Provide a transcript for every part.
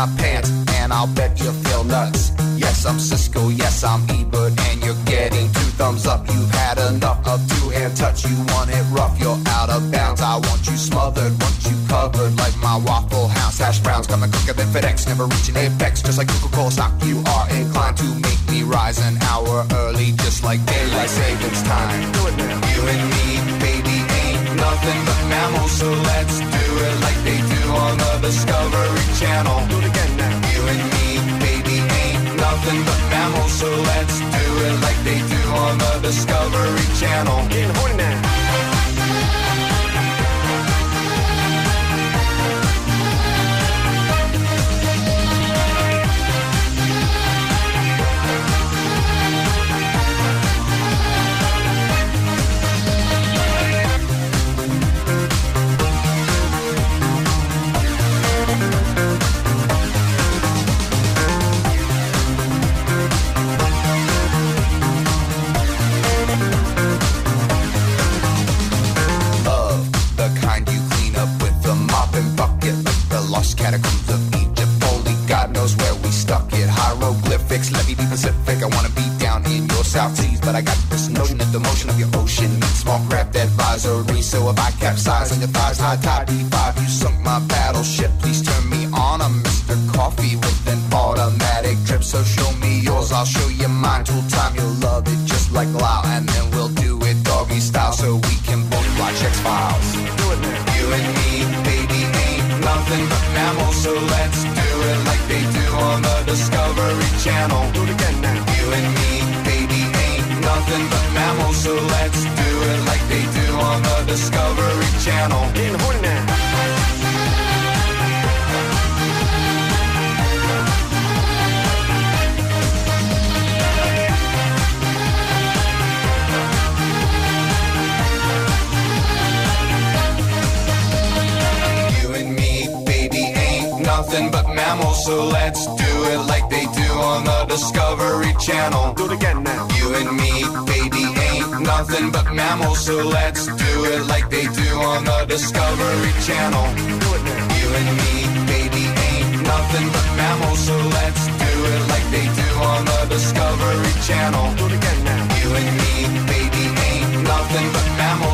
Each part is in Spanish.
my pants.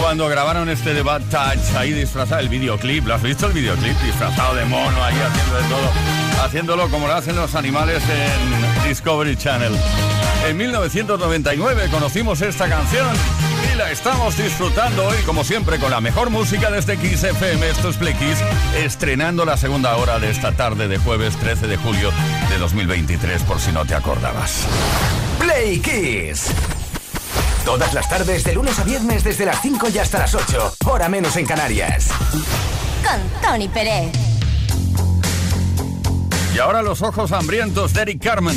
cuando grabaron este The Bad Touch ahí disfrazado el videoclip. ¿Lo has visto el videoclip? Disfrazado de mono ahí haciendo de todo. Haciéndolo como lo hacen los animales en Discovery Channel. En 1999 conocimos esta canción y la estamos disfrutando hoy, como siempre, con la mejor música desde Kiss FM. Esto es Play estrenando la segunda hora de esta tarde de jueves 13 de julio de 2023, por si no te acordabas. Play Kiss. Todas las tardes, de lunes a viernes, desde las 5 y hasta las 8. Hora menos en Canarias. Con Tony Pérez. Y ahora los ojos hambrientos de Eric Carmen.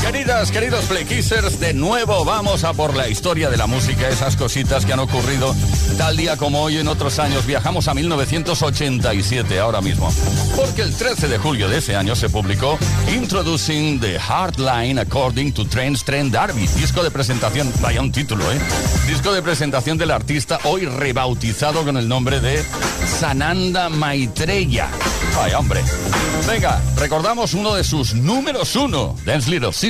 Queridas, queridos Playkissers, de nuevo vamos a por la historia de la música, esas cositas que han ocurrido tal día como hoy en otros años. Viajamos a 1987 ahora mismo, porque el 13 de julio de ese año se publicó Introducing the Hardline According to Trends Trend Darby, disco de presentación, vaya un título, ¿eh? Disco de presentación del artista hoy rebautizado con el nombre de Sananda Maitreya. Ay, hombre. Venga, recordamos uno de sus números uno, Dance Little Sister.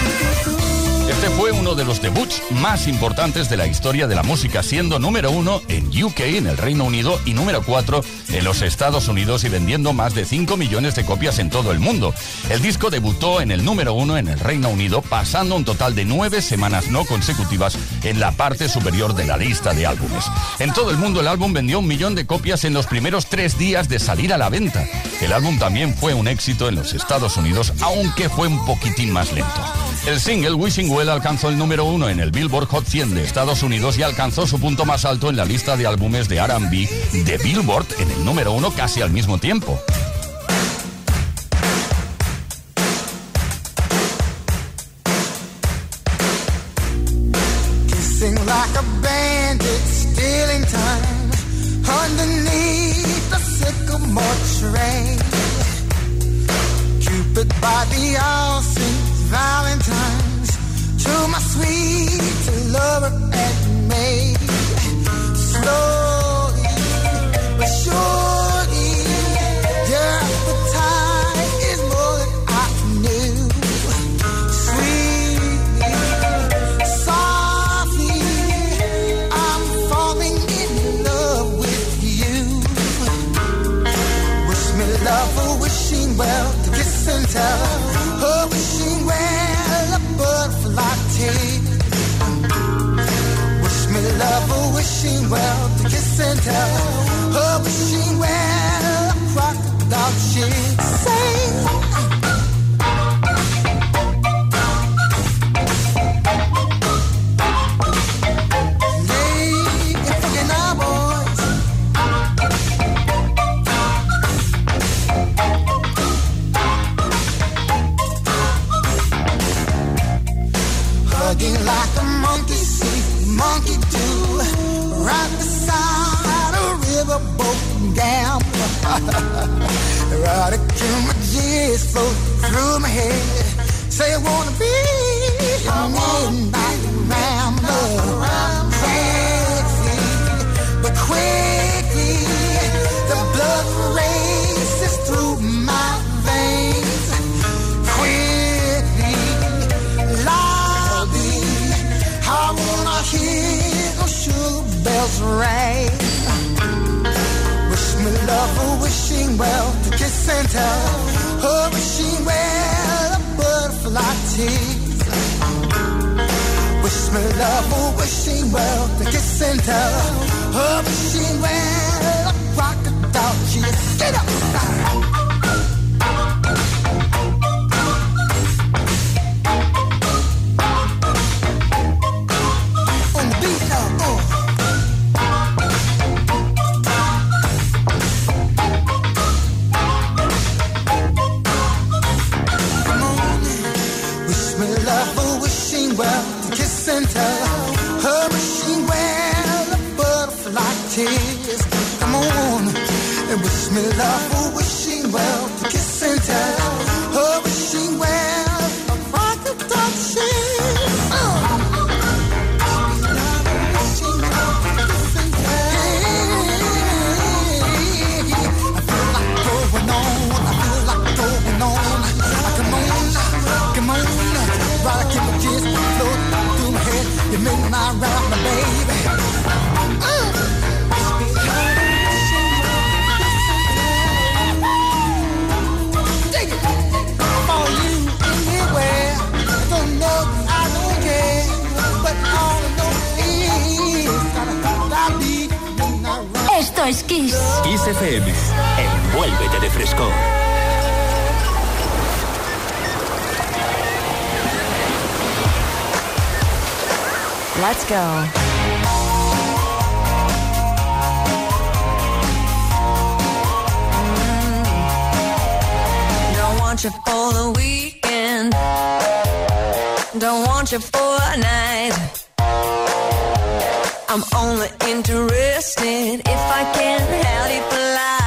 Uno de los debuts más importantes de la historia de la música, siendo número uno en UK, en el Reino Unido, y número cuatro en los Estados Unidos y vendiendo más de 5 millones de copias en todo el mundo. El disco debutó en el número uno en el Reino Unido, pasando un total de nueve semanas no consecutivas en la parte superior de la lista de álbumes. En todo el mundo el álbum vendió un millón de copias en los primeros tres días de salir a la venta. El álbum también fue un éxito en los Estados Unidos, aunque fue un poquitín más lento. El single Wishing Well alcanzó el número uno en el Billboard Hot 100 de Estados Unidos y alcanzó su punto más alto en la lista de álbumes de RB de Billboard en el número uno casi al mismo tiempo. By the Valentine's to my sweet lover and me. Slowly but surely, well to kiss and tell. Oh, wishing well a crocodile shit. My tears flow through my head. Say I wanna be your midnight rambler, sexy but quickly the blood races through my veins. Quickly, loudly, I wanna hear those sugar bells ring. Wishing well to kiss and tell. Oh, wishing well a butterfly tease. Wish me love or wishing well to kiss and tell. Oh, wishing well a crocodile cheese. Get up! Me love Kiss Kiss. FM. Envuélvete de frescor. Let's go. Mm. Don't want you for the weekend. Don't want you for a night. I'm only interested if I can help you fly.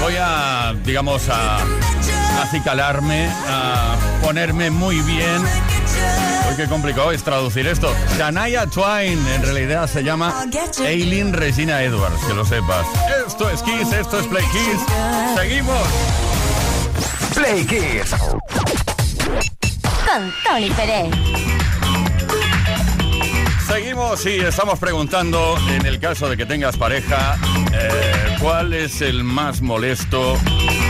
Voy a, digamos, a acicalarme, a ponerme muy bien. Uy, qué complicado es traducir esto. Shania Twain, en realidad se llama Eileen Regina Edwards, que lo sepas. Esto es Kiss, esto es Play Kiss. Seguimos. Play Kiss. Con Tony Pérez. Seguimos y estamos preguntando, en el caso de que tengas pareja, eh, ¿Cuál es el más molesto,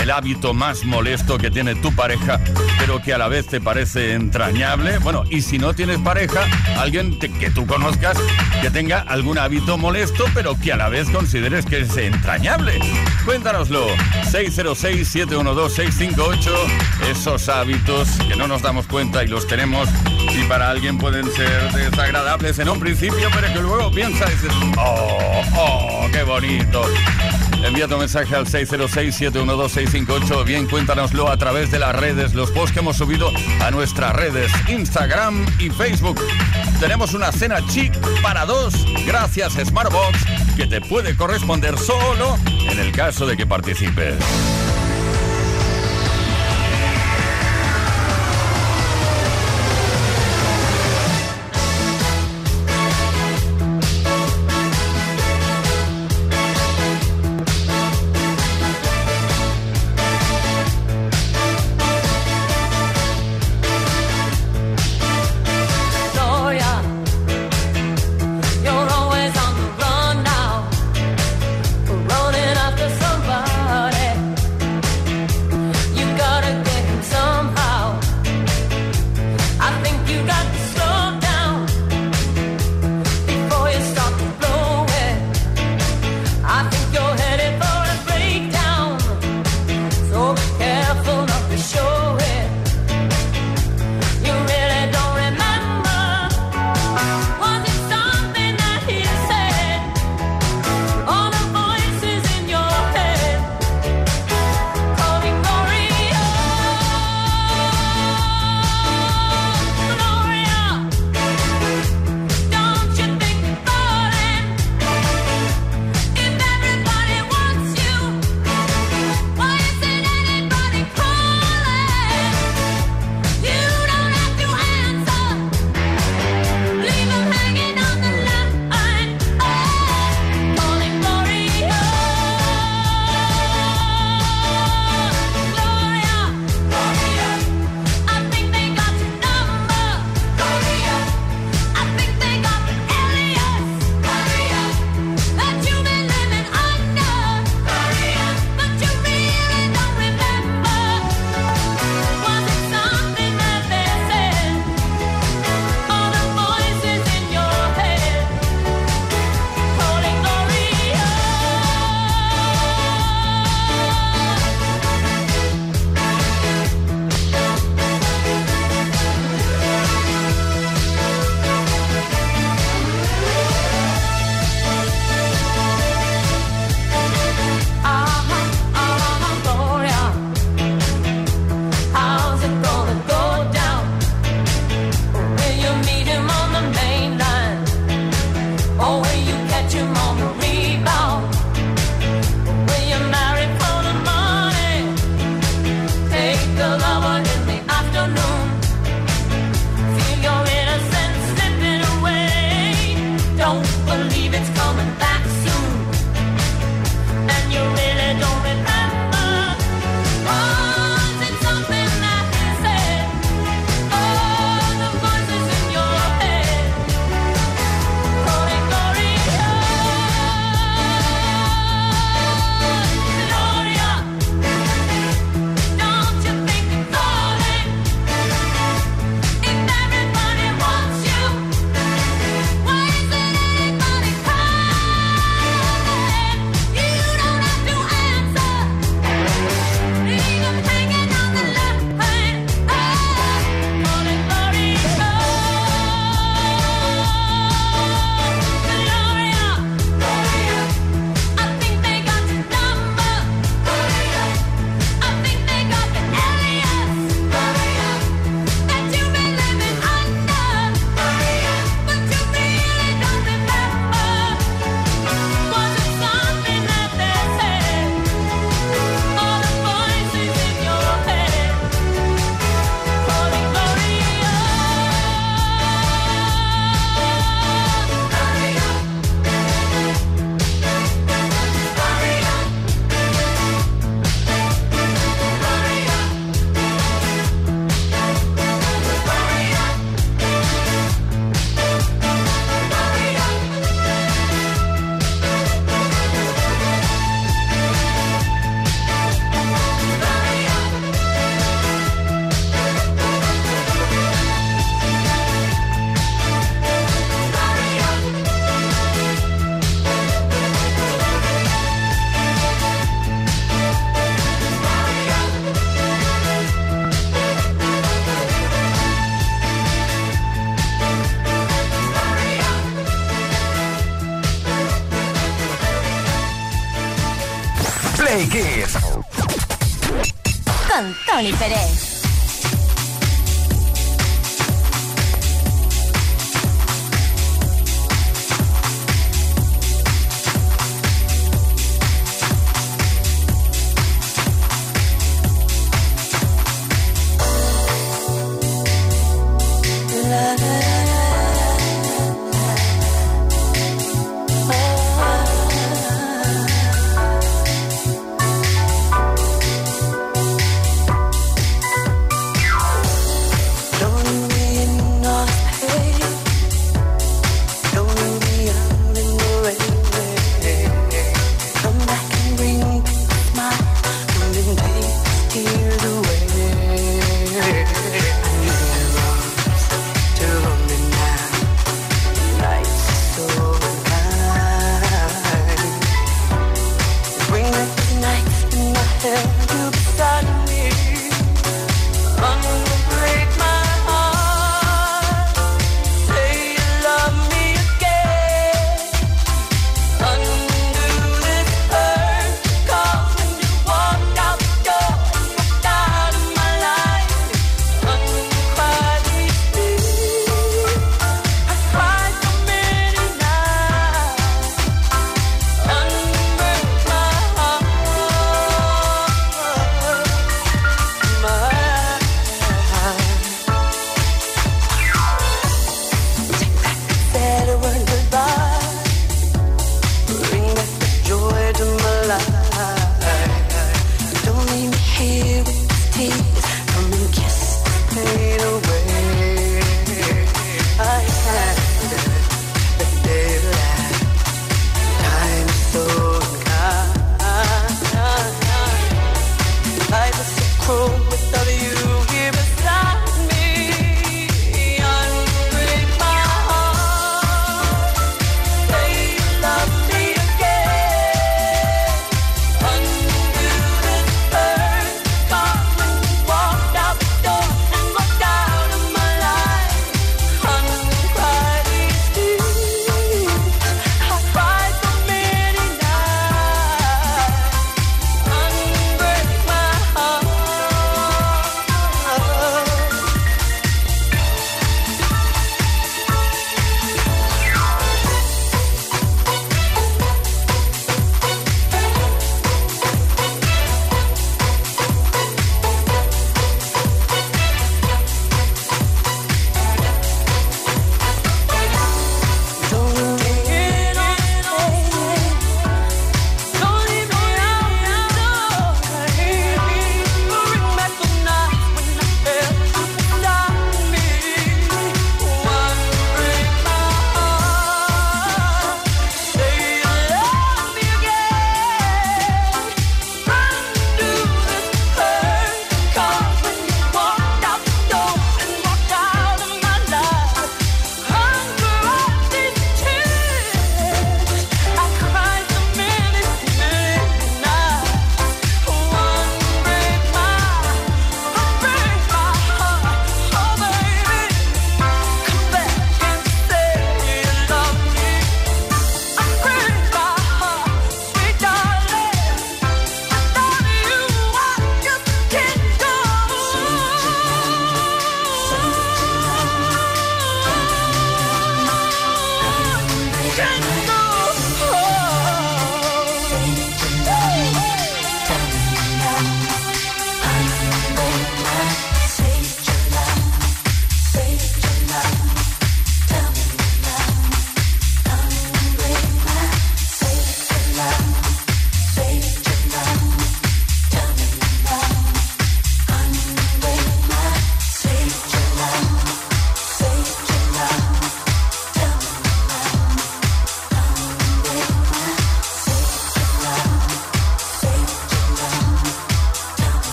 el hábito más molesto que tiene tu pareja, pero que a la vez te parece entrañable? Bueno, y si no tienes pareja, alguien que tú conozcas que tenga algún hábito molesto, pero que a la vez consideres que es entrañable. Cuéntanoslo. 606-712-658. Esos hábitos que no nos damos cuenta y los tenemos y para alguien pueden ser desagradables en un principio, pero que luego piensa y dices, oh, oh, qué bonito. Envía tu mensaje al 606-712-658 bien cuéntanoslo a través de las redes, los posts que hemos subido a nuestras redes, Instagram y Facebook. Tenemos una cena chic para dos gracias Smartbox que te puede corresponder solo en el caso de que participes.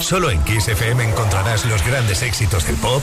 Solo en Kiss FM encontrarás los grandes éxitos del pop,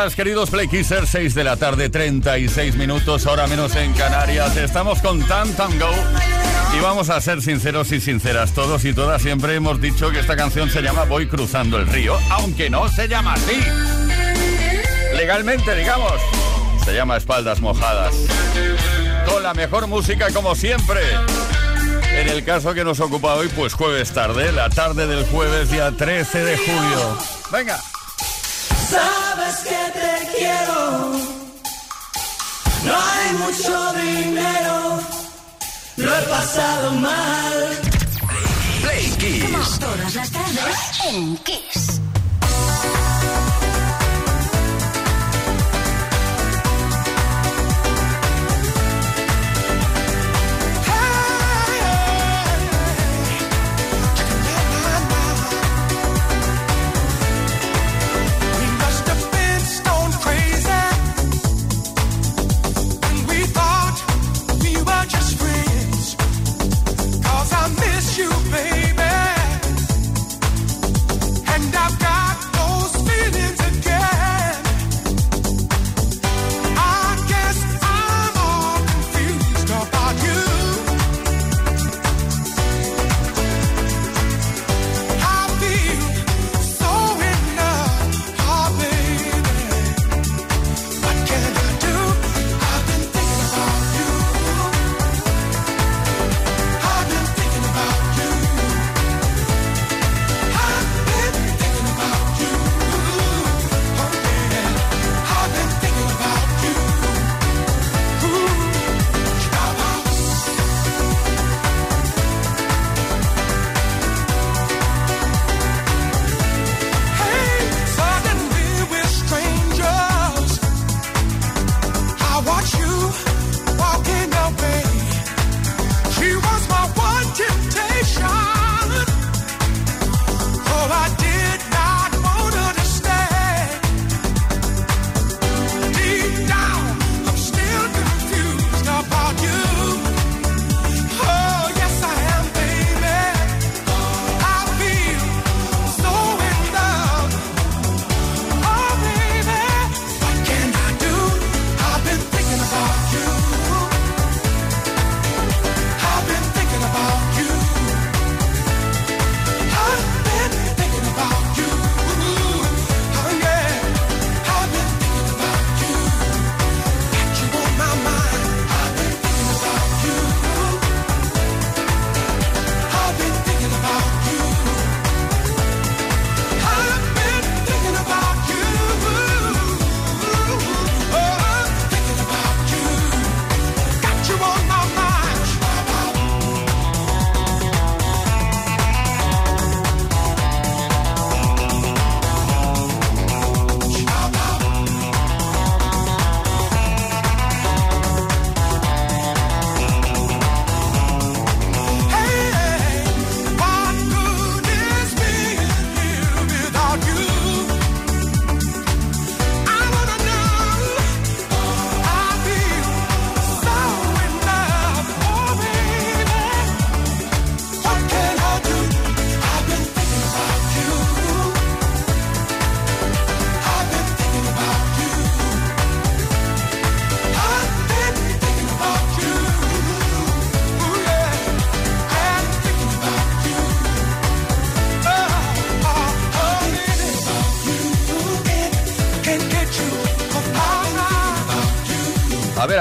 Queridos Play Kissers, 6 de la tarde, 36 minutos, hora menos en Canarias. Estamos con Tan Tango y vamos a ser sinceros y sinceras. Todos y todas siempre hemos dicho que esta canción se llama Voy cruzando el río, aunque no se llama así. Legalmente, digamos, se llama Espaldas Mojadas. Con la mejor música como siempre. En el caso que nos ocupa hoy, pues jueves tarde, la tarde del jueves día 13 de julio. Venga. Sabes que hay mucho dinero. Lo he pasado mal. Play Kiss. Todas las tardes en Kiss.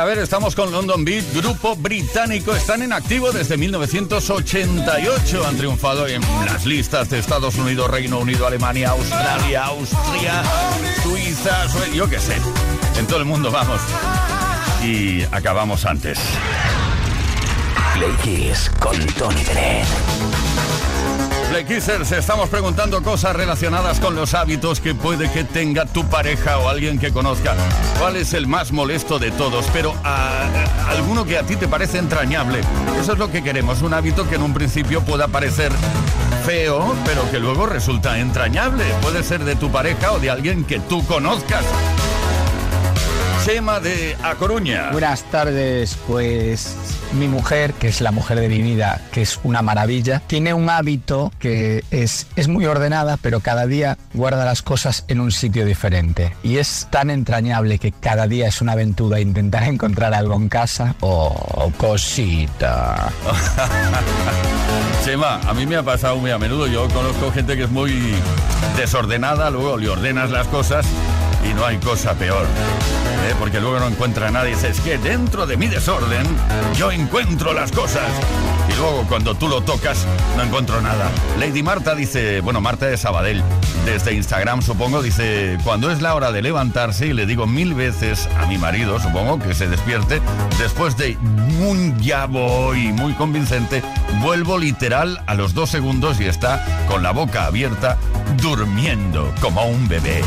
Ver, estamos con London Beat, grupo británico. Están en activo desde 1988. Han triunfado en las listas de Estados Unidos, Reino Unido, Alemania, Australia, Austria, Suiza, Sue- yo qué sé. En todo el mundo vamos. Y acabamos antes. Play con Tony Bennett. Play estamos preguntando cosas relacionadas con los hábitos que puede que tenga tu pareja o alguien que conozca. ¿Cuál es el más molesto de todos? Pero a, a- alguno que a ti te parece entrañable. Eso es lo que queremos, un hábito que en un principio pueda parecer feo, pero que luego resulta entrañable. Puede ser de tu pareja o de alguien que tú conozcas. Chema de A Coruña. Buenas tardes, pues mi mujer, que es la mujer de mi vida, que es una maravilla, tiene un hábito que es, es muy ordenada, pero cada día guarda las cosas en un sitio diferente. Y es tan entrañable que cada día es una aventura intentar encontrar algo en casa. Oh, cosita. Chema, a mí me ha pasado muy a menudo. Yo conozco gente que es muy desordenada, luego le ordenas las cosas y no hay cosa peor. ¿eh? Porque luego no encuentra nada y dices, es que dentro de mi desorden yo encuentro las cosas. Y luego cuando tú lo tocas no encuentro nada. Lady Marta dice, bueno, Marta de Sabadell, desde Instagram supongo, dice, cuando es la hora de levantarse y le digo mil veces a mi marido, supongo, que se despierte, después de un ya voy muy convincente, vuelvo literal a los dos segundos y está con la boca abierta, durmiendo como un bebé.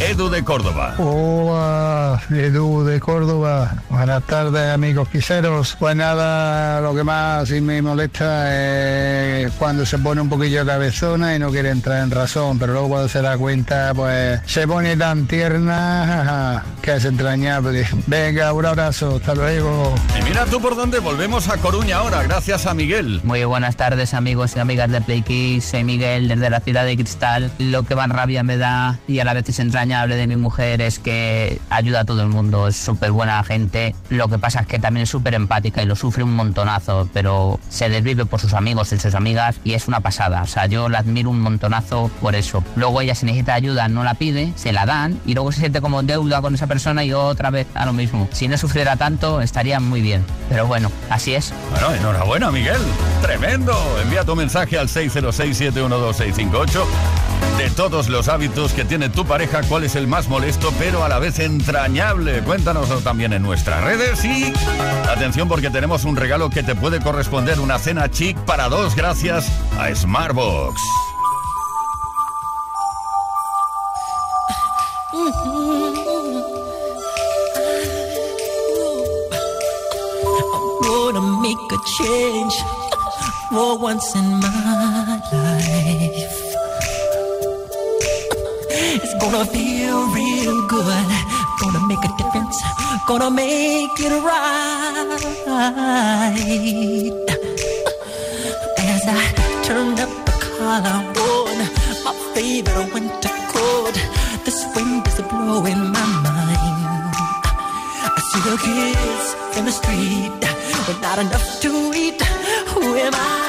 Edu de Córdoba. Hola, Edu de Córdoba. Buenas tardes, amigos quiseros. Pues nada, lo que más sí me molesta es cuando se pone un poquillo cabezona y no quiere entrar en razón, pero luego cuando se da cuenta, pues se pone tan tierna que es entrañable. Venga, un abrazo, hasta luego. Y mira tú por dónde volvemos a Coruña ahora, gracias a Miguel. Muy buenas tardes amigos y amigas de Play Kiss, soy Miguel desde la ciudad de Cristal. Lo que más rabia me da y a la vez es entrañable de mi mujer es que ayuda a todo el mundo, es súper buena gente. Lo que pasa es que también es súper empática y lo sufre un montonazo, pero se desvive por sus amigos y sus amigas y es una pasada. O sea, yo la admiro un montonazo por eso. Luego ella si necesita ayuda no la pide, se la dan y luego se siente como deuda con esa persona y otra vez a lo mismo. Si no sufriera tanto estaría muy bien. Pero bueno, así es. Bueno, enhorabuena Miguel, tremendo. Envía tu mensaje al 606-712-658 de todos los hábitos que tiene tu pareja, cuál es el más molesto pero a la vez entrañable. Cuéntanoslo también en nuestras redes y atención porque tenemos un regalo que te puede corresponder, una cena chic para dos gracias a Smartbox. Gonna feel real good. Gonna make a difference. Gonna make it right. As I turn up the collar on my favorite winter coat, this wind is blowing my mind. I see the kids in the street with not enough to eat. Who am I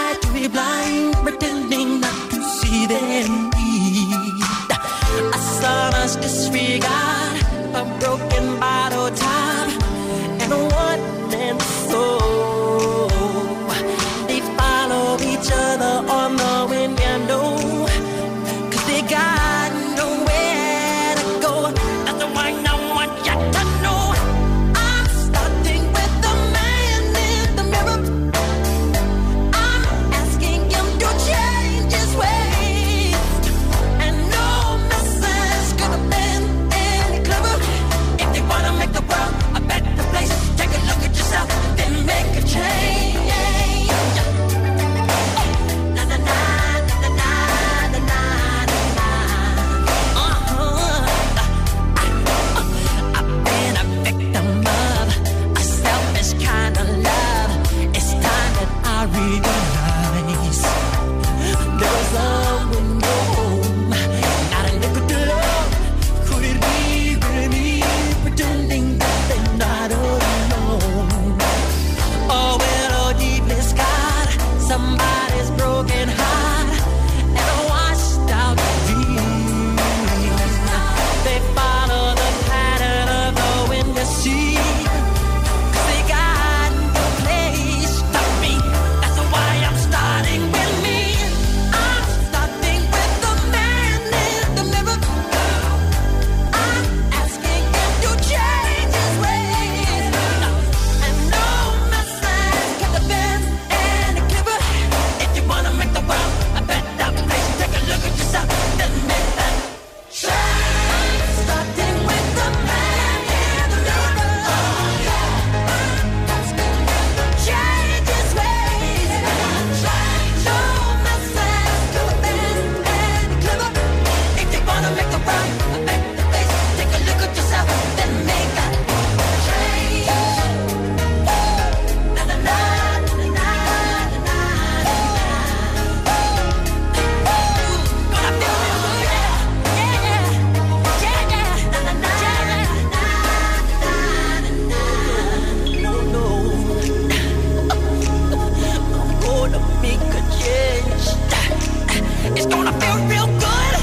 It's gonna feel real good.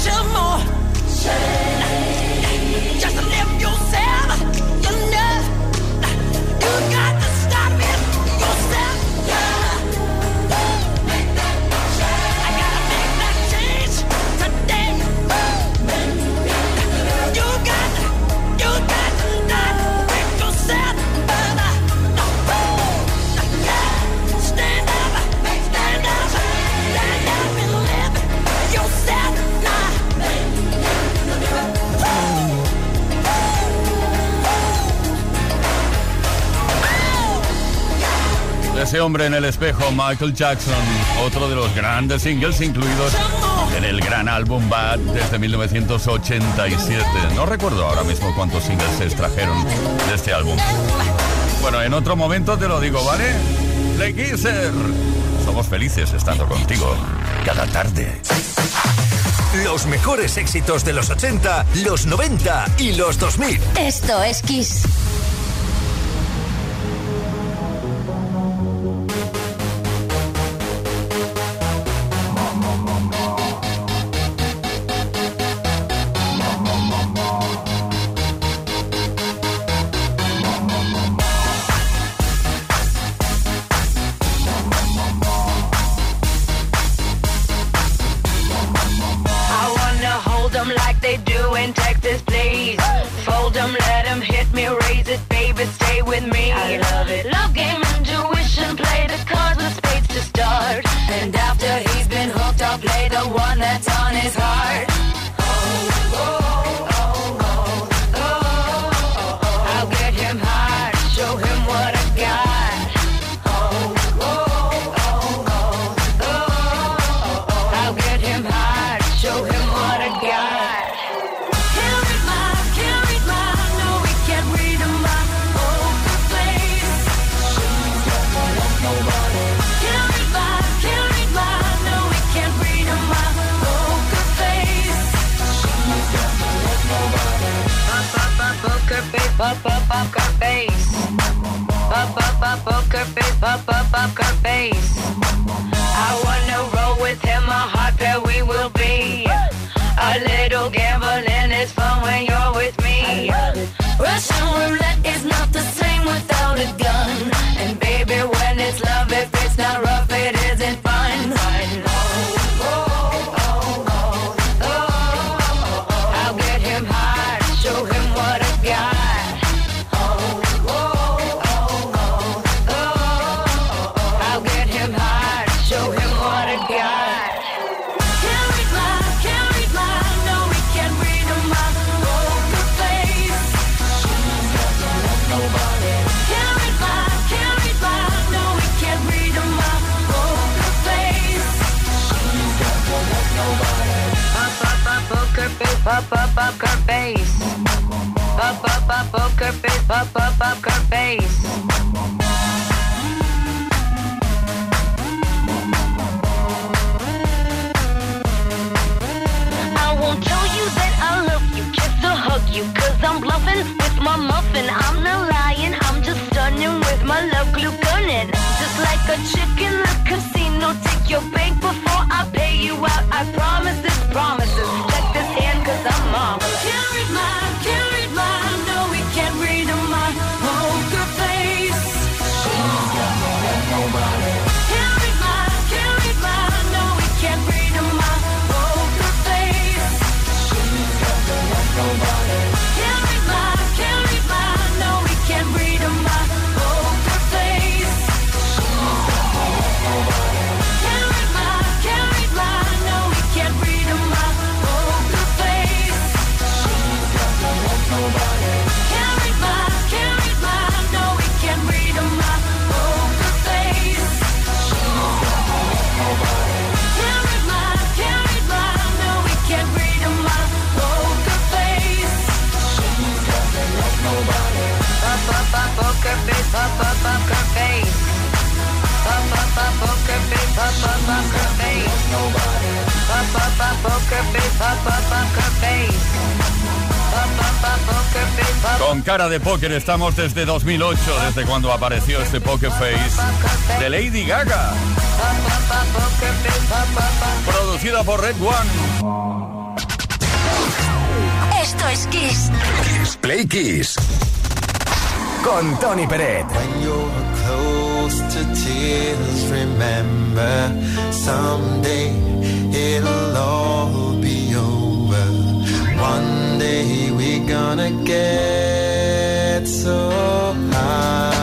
Chill more. Chill. ese hombre en el espejo, Michael Jackson, otro de los grandes singles incluidos en el gran álbum Bad desde 1987. No recuerdo ahora mismo cuántos singles se extrajeron de este álbum. Bueno, en otro momento te lo digo, ¿vale? Play Kisser. Somos felices estando contigo cada tarde. Los mejores éxitos de los 80, los 90 y los 2000. Esto es Kiss. up, up, up, Carpe. up, up, up her face. Up, up, up, up her face. Up, up, up her face. I won't tell you that I love you, kiss or hug you, cause I'm bluffing with my muffin. I'm not lying, I'm just stunning with my love glue gunning. Just like a chicken in the casino, take your bank Con cara de póker estamos desde 2008, desde cuando apareció este Poker Face de Lady Gaga. Producida por Red One. Esto es Kiss. Kiss Play Kiss. Con Tony Peret. close to tears, remember someday it'll all day we gonna get so high.